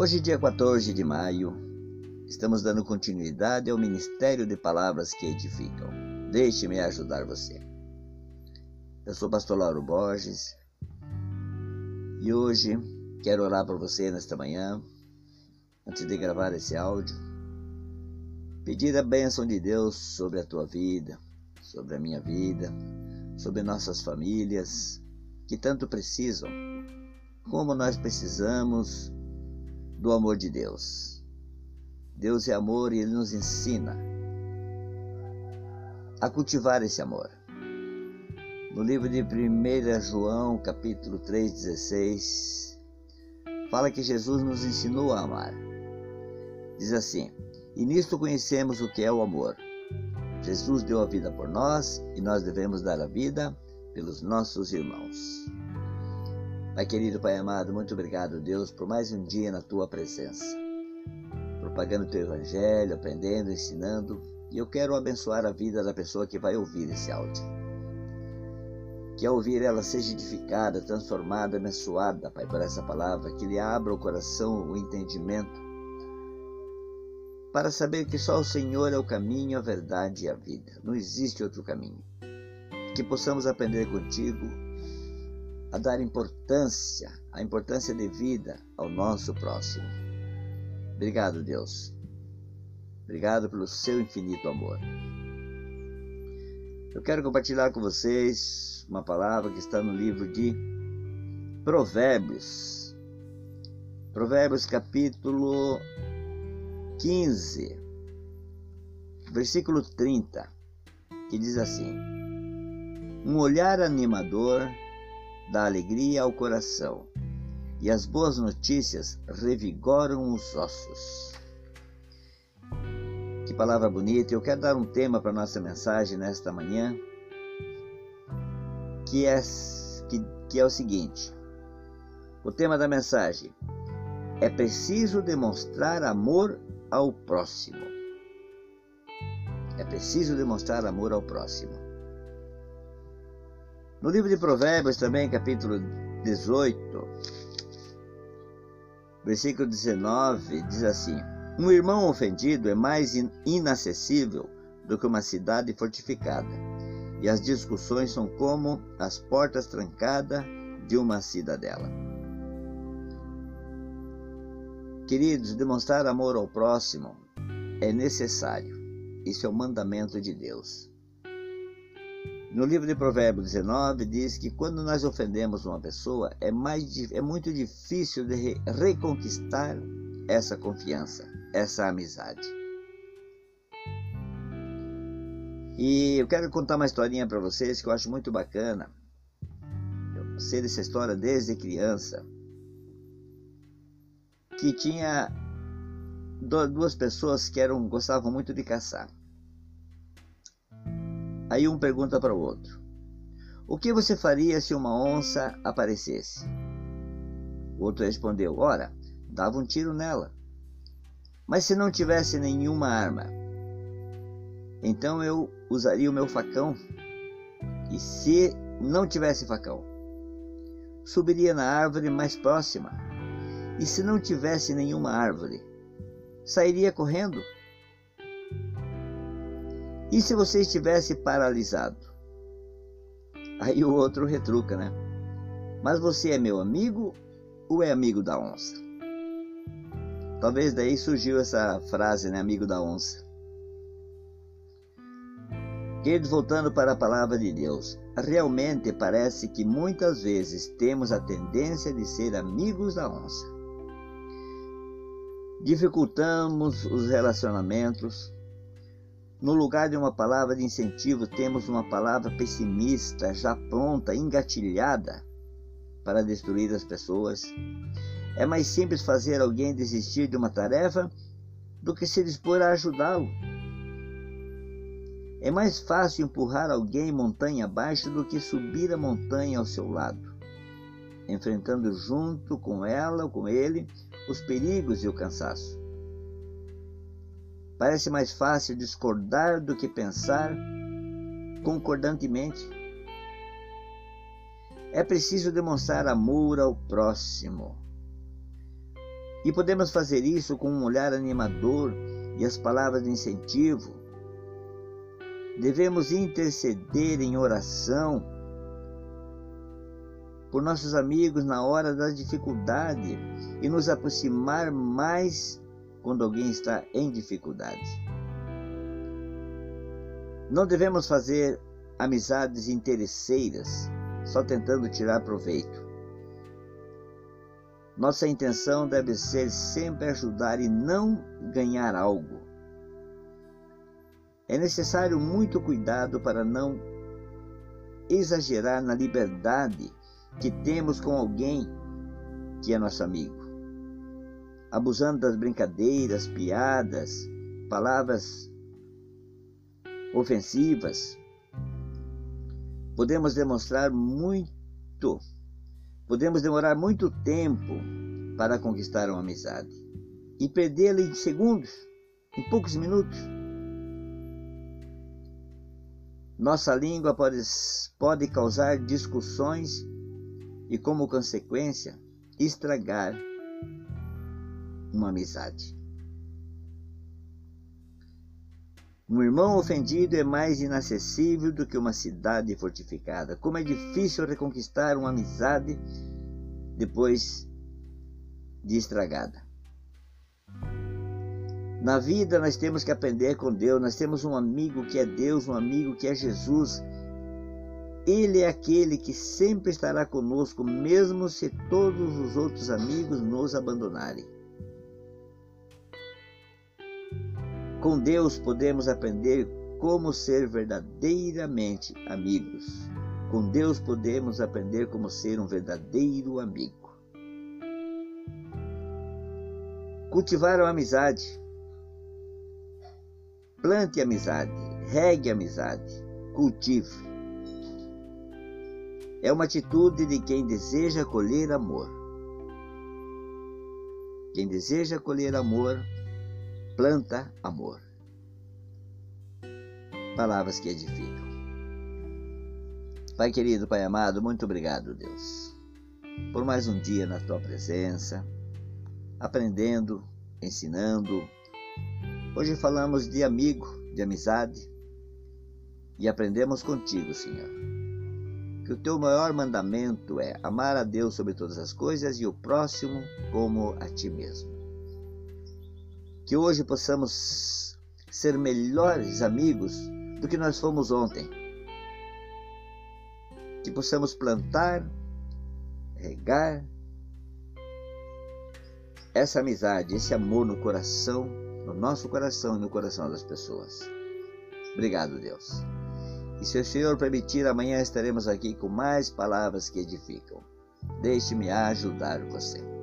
Hoje, dia 14 de maio, estamos dando continuidade ao Ministério de Palavras que Edificam. Deixe-me ajudar você. Eu sou o pastor Lauro Borges e hoje quero orar por você nesta manhã, antes de gravar esse áudio. Pedir a bênção de Deus sobre a tua vida, sobre a minha vida, sobre nossas famílias, que tanto precisam, como nós precisamos do amor de Deus. Deus é amor e Ele nos ensina a cultivar esse amor. No livro de 1 João, capítulo 3,16, fala que Jesus nos ensinou a amar. Diz assim: E nisto conhecemos o que é o amor. Jesus deu a vida por nós e nós devemos dar a vida pelos nossos irmãos. Pai querido, Pai amado, muito obrigado, Deus, por mais um dia na tua presença. Propagando o teu evangelho, aprendendo, ensinando. E eu quero abençoar a vida da pessoa que vai ouvir esse áudio. Que ao ouvir ela seja edificada, transformada, abençoada, Pai, por essa palavra. Que lhe abra o coração, o entendimento. Para saber que só o Senhor é o caminho, a verdade e a vida. Não existe outro caminho. Que possamos aprender contigo a dar importância, a importância devida ao nosso próximo. Obrigado, Deus. Obrigado pelo seu infinito amor. Eu quero compartilhar com vocês uma palavra que está no livro de Provérbios. Provérbios capítulo 15, versículo 30, que diz assim: Um olhar animador dá alegria ao coração, e as boas notícias revigoram os ossos. Que palavra bonita! Eu quero dar um tema para nossa mensagem nesta manhã, que é, que, que é o seguinte: o tema da mensagem é preciso demonstrar amor ao próximo. É preciso demonstrar amor ao próximo. No livro de Provérbios, também, capítulo 18, versículo 19, diz assim: Um irmão ofendido é mais inacessível do que uma cidade fortificada, e as discussões são como as portas trancadas de uma cidadela. Queridos, demonstrar amor ao próximo é necessário. Isso é o mandamento de Deus. No livro de Provérbios 19 diz que quando nós ofendemos uma pessoa é, mais, é muito difícil de reconquistar essa confiança, essa amizade. E eu quero contar uma historinha para vocês que eu acho muito bacana. Eu sei dessa história desde criança. Que tinha duas pessoas que eram gostavam muito de caçar. Aí um pergunta para o outro: O que você faria se uma onça aparecesse? O outro respondeu: Ora, dava um tiro nela. Mas se não tivesse nenhuma arma, então eu usaria o meu facão. E se não tivesse facão, subiria na árvore mais próxima. E se não tivesse nenhuma árvore, sairia correndo e se você estivesse paralisado? Aí o outro retruca, né? Mas você é meu amigo ou é amigo da onça? Talvez daí surgiu essa frase, né? Amigo da onça. Queridos, voltando para a palavra de Deus, realmente parece que muitas vezes temos a tendência de ser amigos da onça. Dificultamos os relacionamentos, no lugar de uma palavra de incentivo, temos uma palavra pessimista, já pronta, engatilhada para destruir as pessoas. É mais simples fazer alguém desistir de uma tarefa do que se dispor a ajudá-lo. É mais fácil empurrar alguém montanha abaixo do que subir a montanha ao seu lado, enfrentando junto com ela ou com ele os perigos e o cansaço. Parece mais fácil discordar do que pensar concordantemente. É preciso demonstrar amor ao próximo. E podemos fazer isso com um olhar animador e as palavras de incentivo. Devemos interceder em oração por nossos amigos na hora da dificuldade e nos aproximar mais quando alguém está em dificuldade. Não devemos fazer amizades interesseiras, só tentando tirar proveito. Nossa intenção deve ser sempre ajudar e não ganhar algo. É necessário muito cuidado para não exagerar na liberdade que temos com alguém que é nosso amigo, abusando das brincadeiras, piadas, palavras ofensivas. Podemos demonstrar muito, podemos demorar muito tempo para conquistar uma amizade e perdê-la em segundos, em poucos minutos. Nossa língua pode, pode causar discussões e, como consequência, estragar uma amizade. Um irmão ofendido é mais inacessível do que uma cidade fortificada. Como é difícil reconquistar uma amizade depois de estragada. Na vida nós temos que aprender com Deus, nós temos um amigo que é Deus, um amigo que é Jesus, ele é aquele que sempre estará conosco, mesmo se todos os outros amigos nos abandonarem. Com Deus podemos aprender como ser verdadeiramente amigos. Com Deus podemos aprender como ser um verdadeiro amigo. Cultivar a amizade. Plante amizade, regue amizade, cultive é uma atitude de quem deseja colher amor. Quem deseja colher amor, planta amor. Palavras que edificam. Pai querido, Pai amado, muito obrigado, Deus, por mais um dia na tua presença, aprendendo, ensinando. Hoje falamos de amigo, de amizade, e aprendemos contigo, Senhor que o teu maior mandamento é amar a Deus sobre todas as coisas e o próximo como a ti mesmo. Que hoje possamos ser melhores amigos do que nós fomos ontem. Que possamos plantar, regar essa amizade, esse amor no coração, no nosso coração e no coração das pessoas. Obrigado, Deus. E se o Senhor permitir, amanhã estaremos aqui com mais palavras que edificam. Deixe-me ajudar você.